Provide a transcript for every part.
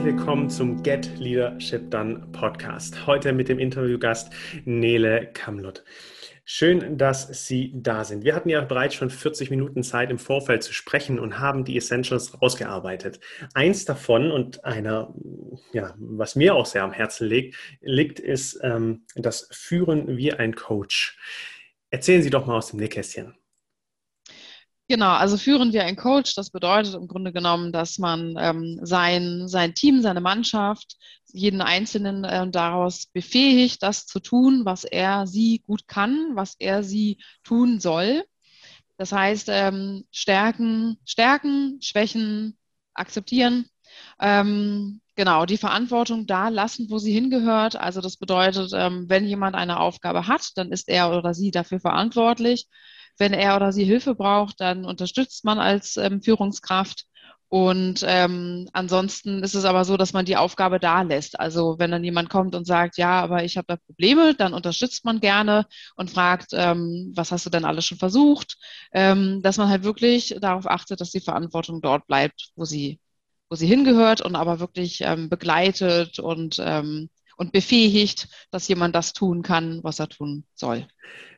Herzlich willkommen zum Get Leadership Done Podcast. Heute mit dem Interviewgast Nele Kamlot. Schön, dass Sie da sind. Wir hatten ja bereits schon 40 Minuten Zeit im Vorfeld zu sprechen und haben die Essentials rausgearbeitet. Eins davon und einer, ja, was mir auch sehr am Herzen liegt, liegt ist ähm, das Führen wie ein Coach. Erzählen Sie doch mal aus dem Nähkästchen. Genau, also führen wir ein Coach. Das bedeutet im Grunde genommen, dass man ähm, sein, sein Team, seine Mannschaft, jeden Einzelnen äh, daraus befähigt, das zu tun, was er sie gut kann, was er sie tun soll. Das heißt, ähm, stärken, stärken, schwächen, akzeptieren. Ähm, genau, die Verantwortung da lassen, wo sie hingehört. Also das bedeutet, ähm, wenn jemand eine Aufgabe hat, dann ist er oder sie dafür verantwortlich. Wenn er oder sie Hilfe braucht, dann unterstützt man als ähm, Führungskraft. Und ähm, ansonsten ist es aber so, dass man die Aufgabe da lässt. Also wenn dann jemand kommt und sagt, ja, aber ich habe da Probleme, dann unterstützt man gerne und fragt, ähm, was hast du denn alles schon versucht? Ähm, dass man halt wirklich darauf achtet, dass die Verantwortung dort bleibt, wo sie, wo sie hingehört und aber wirklich ähm, begleitet und ähm, und befähigt, dass jemand das tun kann, was er tun soll.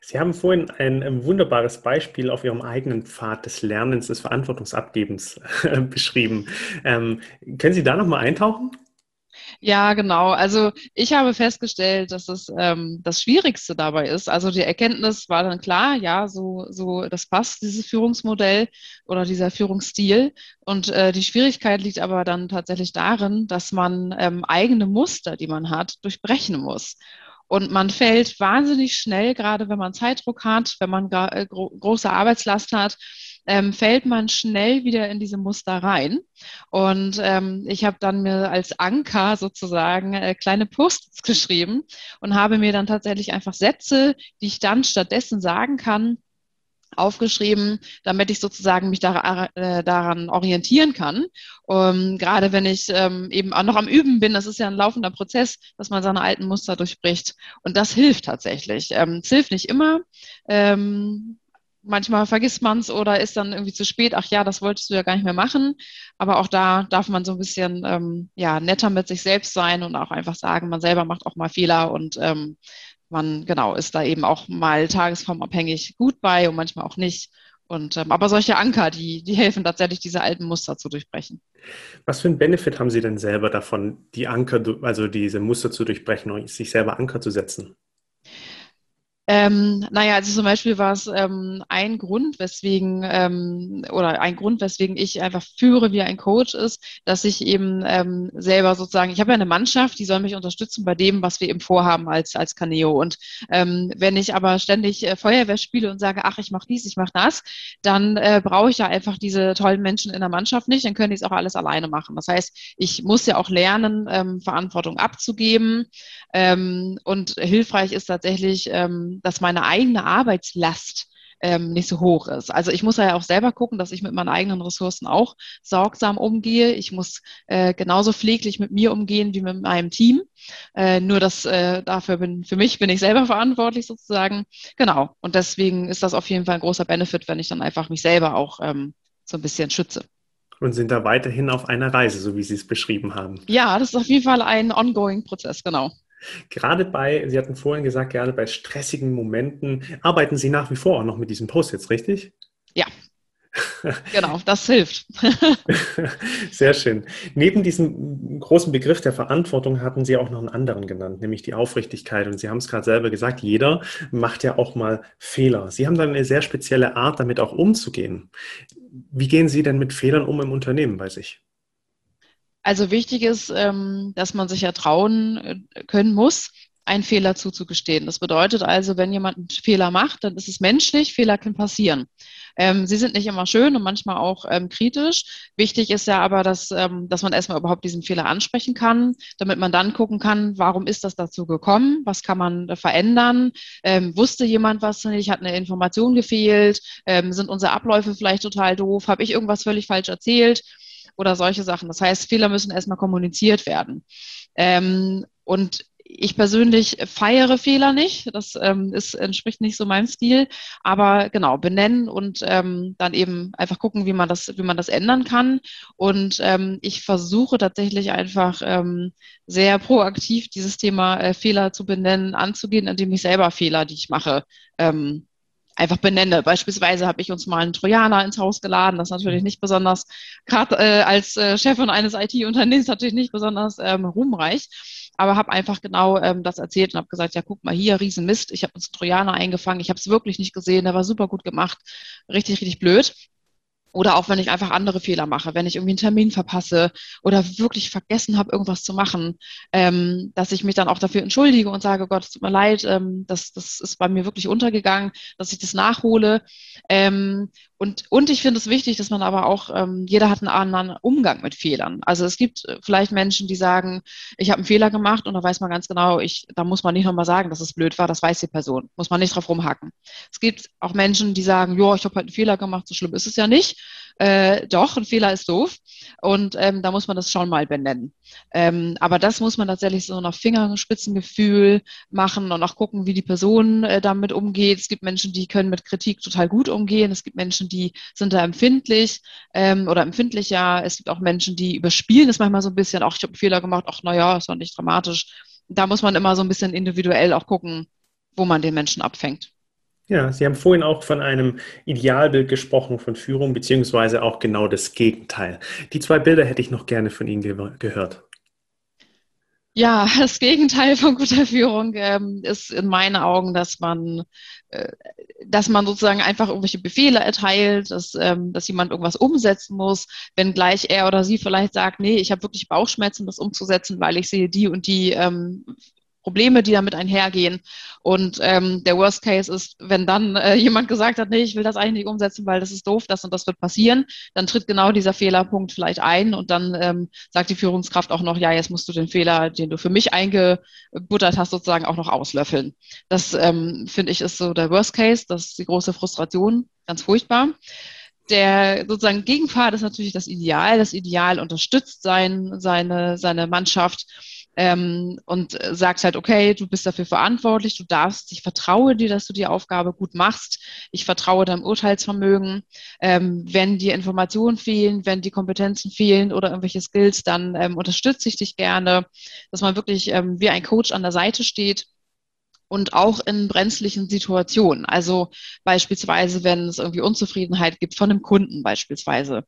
Sie haben vorhin ein, ein wunderbares Beispiel auf Ihrem eigenen Pfad des Lernens, des Verantwortungsabgebens äh, beschrieben. Ähm, können Sie da nochmal eintauchen? Ja, genau. Also ich habe festgestellt, dass es ähm, das Schwierigste dabei ist. Also die Erkenntnis war dann klar, ja, so, so das passt, dieses Führungsmodell oder dieser Führungsstil. Und äh, die Schwierigkeit liegt aber dann tatsächlich darin, dass man ähm, eigene Muster, die man hat, durchbrechen muss. Und man fällt wahnsinnig schnell, gerade wenn man Zeitdruck hat, wenn man äh, gro große Arbeitslast hat, ähm, fällt man schnell wieder in diese Muster rein. Und ähm, ich habe dann mir als Anker sozusagen äh, kleine Posts geschrieben und habe mir dann tatsächlich einfach Sätze, die ich dann stattdessen sagen kann, aufgeschrieben, damit ich sozusagen mich da, äh, daran orientieren kann. Um, gerade wenn ich ähm, eben auch noch am Üben bin, das ist ja ein laufender Prozess, dass man seine alten Muster durchbricht. Und das hilft tatsächlich. Ähm, es hilft nicht immer. Ähm, manchmal vergisst man es oder ist dann irgendwie zu spät, ach ja, das wolltest du ja gar nicht mehr machen. Aber auch da darf man so ein bisschen ähm, ja, netter mit sich selbst sein und auch einfach sagen, man selber macht auch mal Fehler und ähm, man genau ist da eben auch mal tagesformabhängig gut bei und manchmal auch nicht. Und, ähm, aber solche Anker, die, die helfen tatsächlich, diese alten Muster zu durchbrechen. Was für einen Benefit haben Sie denn selber davon, die Anker, also diese Muster zu durchbrechen und sich selber Anker zu setzen? Ähm, naja, also zum Beispiel war es ähm, ein Grund, weswegen ähm, oder ein Grund, weswegen ich einfach führe wie ein Coach ist, dass ich eben ähm, selber sozusagen, ich habe ja eine Mannschaft, die soll mich unterstützen bei dem, was wir eben vorhaben als als Caneo. Und ähm, wenn ich aber ständig äh, Feuerwehr spiele und sage, ach, ich mache dies, ich mache das, dann äh, brauche ich ja einfach diese tollen Menschen in der Mannschaft nicht, dann können die es auch alles alleine machen. Das heißt, ich muss ja auch lernen, ähm, Verantwortung abzugeben. Ähm, und hilfreich ist tatsächlich ähm, dass meine eigene Arbeitslast ähm, nicht so hoch ist. Also ich muss ja auch selber gucken, dass ich mit meinen eigenen Ressourcen auch sorgsam umgehe. Ich muss äh, genauso pfleglich mit mir umgehen wie mit meinem Team. Äh, nur dass äh, dafür bin, für mich bin ich selber verantwortlich sozusagen. Genau. Und deswegen ist das auf jeden Fall ein großer Benefit, wenn ich dann einfach mich selber auch ähm, so ein bisschen schütze. Und sind da weiterhin auf einer Reise, so wie Sie es beschrieben haben. Ja, das ist auf jeden Fall ein ongoing Prozess, genau. Gerade bei, Sie hatten vorhin gesagt, gerade bei stressigen Momenten arbeiten Sie nach wie vor auch noch mit diesen Post-its, richtig? Ja. genau, das hilft. Sehr schön. Neben diesem großen Begriff der Verantwortung hatten Sie auch noch einen anderen genannt, nämlich die Aufrichtigkeit. Und Sie haben es gerade selber gesagt, jeder macht ja auch mal Fehler. Sie haben dann eine sehr spezielle Art, damit auch umzugehen. Wie gehen Sie denn mit Fehlern um im Unternehmen bei sich? Also wichtig ist, ähm, dass man sich ja trauen äh, können muss, einen Fehler zuzugestehen. Das bedeutet also, wenn jemand einen Fehler macht, dann ist es menschlich, Fehler können passieren. Ähm, sie sind nicht immer schön und manchmal auch ähm, kritisch. Wichtig ist ja aber, dass, dass man erstmal überhaupt diesen Fehler ansprechen kann, damit man dann gucken kann, warum ist das dazu gekommen, was kann man äh, verändern, wusste jemand was nicht, hat eine Information gefehlt, sind unsere Abläufe vielleicht total doof, habe ich irgendwas völlig falsch erzählt oder solche Sachen. Das heißt, Fehler müssen erstmal kommuniziert werden. Ähm, und ich persönlich feiere Fehler nicht. Das ähm, ist, entspricht nicht so meinem Stil. Aber genau, benennen und ähm, dann eben einfach gucken, wie man das, wie man das ändern kann. Und ähm, ich versuche tatsächlich einfach ähm, sehr proaktiv dieses Thema äh, Fehler zu benennen, anzugehen, indem ich selber Fehler, die ich mache, ähm, einfach benenne. Beispielsweise habe ich uns mal einen Trojaner ins Haus geladen. Das ist natürlich nicht besonders, gerade äh, als äh, Chefin eines IT-Unternehmens natürlich nicht besonders ähm, ruhmreich aber habe einfach genau ähm, das erzählt und habe gesagt, ja, guck mal hier, Riesenmist, ich habe uns Trojaner eingefangen, ich habe es wirklich nicht gesehen, der war super gut gemacht, richtig, richtig blöd. Oder auch wenn ich einfach andere Fehler mache, wenn ich irgendwie einen Termin verpasse oder wirklich vergessen habe, irgendwas zu machen, ähm, dass ich mich dann auch dafür entschuldige und sage, Gott, es tut mir leid, ähm, das, das ist bei mir wirklich untergegangen, dass ich das nachhole. Ähm, und, und ich finde es wichtig, dass man aber auch, ähm, jeder hat einen anderen Umgang mit Fehlern. Also es gibt äh, vielleicht Menschen, die sagen, ich habe einen Fehler gemacht und da weiß man ganz genau, ich, da muss man nicht nochmal sagen, dass es blöd war, das weiß die Person. Muss man nicht drauf rumhacken. Es gibt auch Menschen, die sagen, ja, ich habe halt einen Fehler gemacht, so schlimm ist es ja nicht äh, doch, ein Fehler ist doof und ähm, da muss man das schon mal benennen. Ähm, aber das muss man tatsächlich so nach Fingerspitzengefühl machen und auch gucken, wie die Person äh, damit umgeht. Es gibt Menschen, die können mit Kritik total gut umgehen. Es gibt Menschen, die sind da empfindlich ähm, oder empfindlicher. Es gibt auch Menschen, die überspielen es manchmal so ein bisschen. Auch ich habe einen Fehler gemacht. Ach, naja, ist doch nicht dramatisch. Da muss man immer so ein bisschen individuell auch gucken, wo man den Menschen abfängt. Ja, Sie haben vorhin auch von einem Idealbild gesprochen von Führung, beziehungsweise auch genau das Gegenteil. Die zwei Bilder hätte ich noch gerne von Ihnen ge gehört. Ja, das Gegenteil von guter Führung ähm, ist in meinen Augen, dass man, äh, dass man sozusagen einfach irgendwelche Befehle erteilt, dass, ähm, dass jemand irgendwas umsetzen muss, wenn gleich er oder sie vielleicht sagt, nee, ich habe wirklich Bauchschmerzen, das umzusetzen, weil ich sehe die und die ähm, Probleme, die damit einhergehen. Und ähm, der Worst Case ist, wenn dann äh, jemand gesagt hat, nee, ich will das eigentlich nicht umsetzen, weil das ist doof, das und das wird passieren, dann tritt genau dieser Fehlerpunkt vielleicht ein und dann ähm, sagt die Führungskraft auch noch, ja, jetzt musst du den Fehler, den du für mich eingebuttert hast, sozusagen auch noch auslöffeln. Das ähm, finde ich ist so der Worst Case, das ist die große Frustration, ganz furchtbar der sozusagen Gegenpart ist natürlich das Ideal. Das Ideal unterstützt sein, seine, seine Mannschaft ähm, und sagt halt, okay, du bist dafür verantwortlich, du darfst, ich vertraue dir, dass du die Aufgabe gut machst, ich vertraue deinem Urteilsvermögen. Ähm, wenn dir Informationen fehlen, wenn die Kompetenzen fehlen oder irgendwelche Skills, dann ähm, unterstütze ich dich gerne, dass man wirklich ähm, wie ein Coach an der Seite steht und auch in brenzlichen Situationen. Also beispielsweise, wenn es irgendwie Unzufriedenheit gibt von einem Kunden beispielsweise,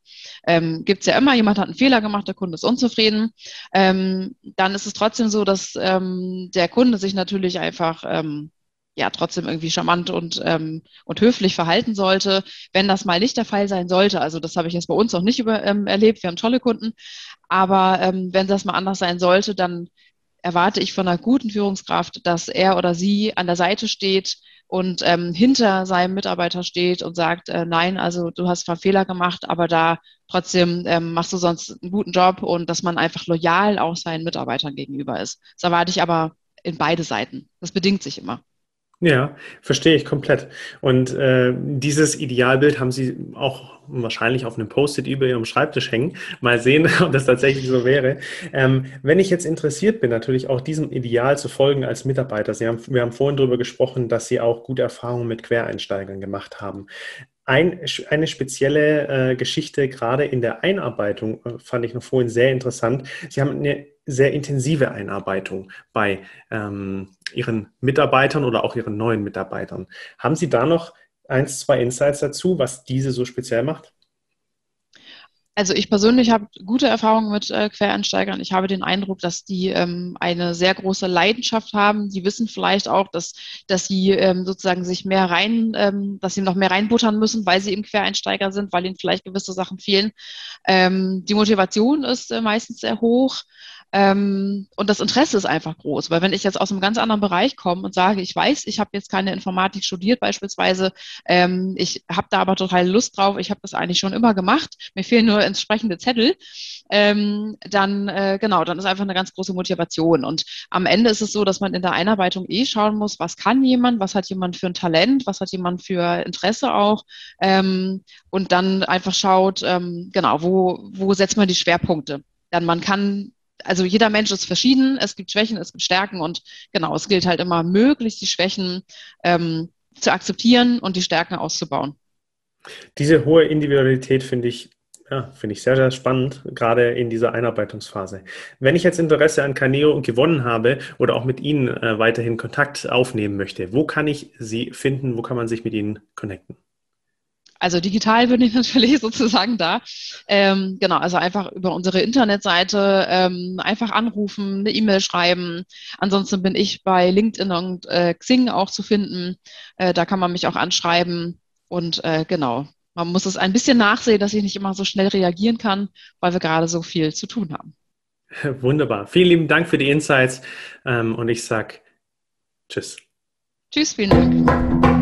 ähm, gibt es ja immer, jemand hat einen Fehler gemacht, der Kunde ist unzufrieden. Ähm, dann ist es trotzdem so, dass ähm, der Kunde sich natürlich einfach ähm, ja trotzdem irgendwie charmant und, ähm, und höflich verhalten sollte. Wenn das mal nicht der Fall sein sollte, also das habe ich jetzt bei uns noch nicht über, ähm, erlebt, wir haben tolle Kunden, aber ähm, wenn das mal anders sein sollte, dann erwarte ich von einer guten Führungskraft, dass er oder sie an der Seite steht und ähm, hinter seinem Mitarbeiter steht und sagt, äh, nein, also du hast zwar Fehler gemacht, aber da trotzdem ähm, machst du sonst einen guten Job und dass man einfach loyal auch seinen Mitarbeitern gegenüber ist. Das erwarte ich aber in beide Seiten. Das bedingt sich immer. Ja, verstehe ich komplett. Und äh, dieses Idealbild haben Sie auch wahrscheinlich auf einem Post-it über Ihrem Schreibtisch hängen. Mal sehen, ob das tatsächlich so wäre. Ähm, wenn ich jetzt interessiert bin, natürlich auch diesem Ideal zu folgen als Mitarbeiter. Sie haben, wir haben vorhin darüber gesprochen, dass Sie auch gute Erfahrungen mit Quereinsteigern gemacht haben. Ein, eine spezielle äh, Geschichte, gerade in der Einarbeitung, äh, fand ich noch vorhin sehr interessant. Sie haben eine sehr intensive Einarbeitung bei ähm, Ihren Mitarbeitern oder auch Ihren neuen Mitarbeitern. Haben Sie da noch eins, zwei Insights dazu, was diese so speziell macht? Also ich persönlich habe gute Erfahrungen mit äh, Quereinsteigern. Ich habe den Eindruck, dass die ähm, eine sehr große Leidenschaft haben. Die wissen vielleicht auch, dass, dass sie ähm, sozusagen sich mehr rein, ähm, dass sie noch mehr reinbuttern müssen, weil sie eben Quereinsteiger sind, weil ihnen vielleicht gewisse Sachen fehlen. Ähm, die Motivation ist äh, meistens sehr hoch. Ähm, und das Interesse ist einfach groß, weil wenn ich jetzt aus einem ganz anderen Bereich komme und sage, ich weiß, ich habe jetzt keine Informatik studiert beispielsweise, ähm, ich habe da aber total Lust drauf, ich habe das eigentlich schon immer gemacht, mir fehlen nur entsprechende Zettel, ähm, dann äh, genau, dann ist einfach eine ganz große Motivation. Und am Ende ist es so, dass man in der Einarbeitung eh schauen muss, was kann jemand, was hat jemand für ein Talent, was hat jemand für Interesse auch ähm, und dann einfach schaut, ähm, genau, wo, wo setzt man die Schwerpunkte. Dann man kann also jeder Mensch ist verschieden, es gibt Schwächen, es gibt Stärken und genau, es gilt halt immer möglichst die Schwächen ähm, zu akzeptieren und die Stärken auszubauen. Diese hohe Individualität finde ich ja, finde ich sehr, sehr spannend, gerade in dieser Einarbeitungsphase. Wenn ich jetzt Interesse an Caneo gewonnen habe oder auch mit Ihnen äh, weiterhin Kontakt aufnehmen möchte, wo kann ich Sie finden? Wo kann man sich mit Ihnen connecten? Also digital bin ich natürlich sozusagen da. Ähm, genau, also einfach über unsere Internetseite ähm, einfach anrufen, eine E-Mail schreiben. Ansonsten bin ich bei LinkedIn und äh, Xing auch zu finden. Äh, da kann man mich auch anschreiben. Und äh, genau, man muss es ein bisschen nachsehen, dass ich nicht immer so schnell reagieren kann, weil wir gerade so viel zu tun haben. Wunderbar. Vielen lieben Dank für die Insights ähm, und ich sage Tschüss. Tschüss, vielen Dank.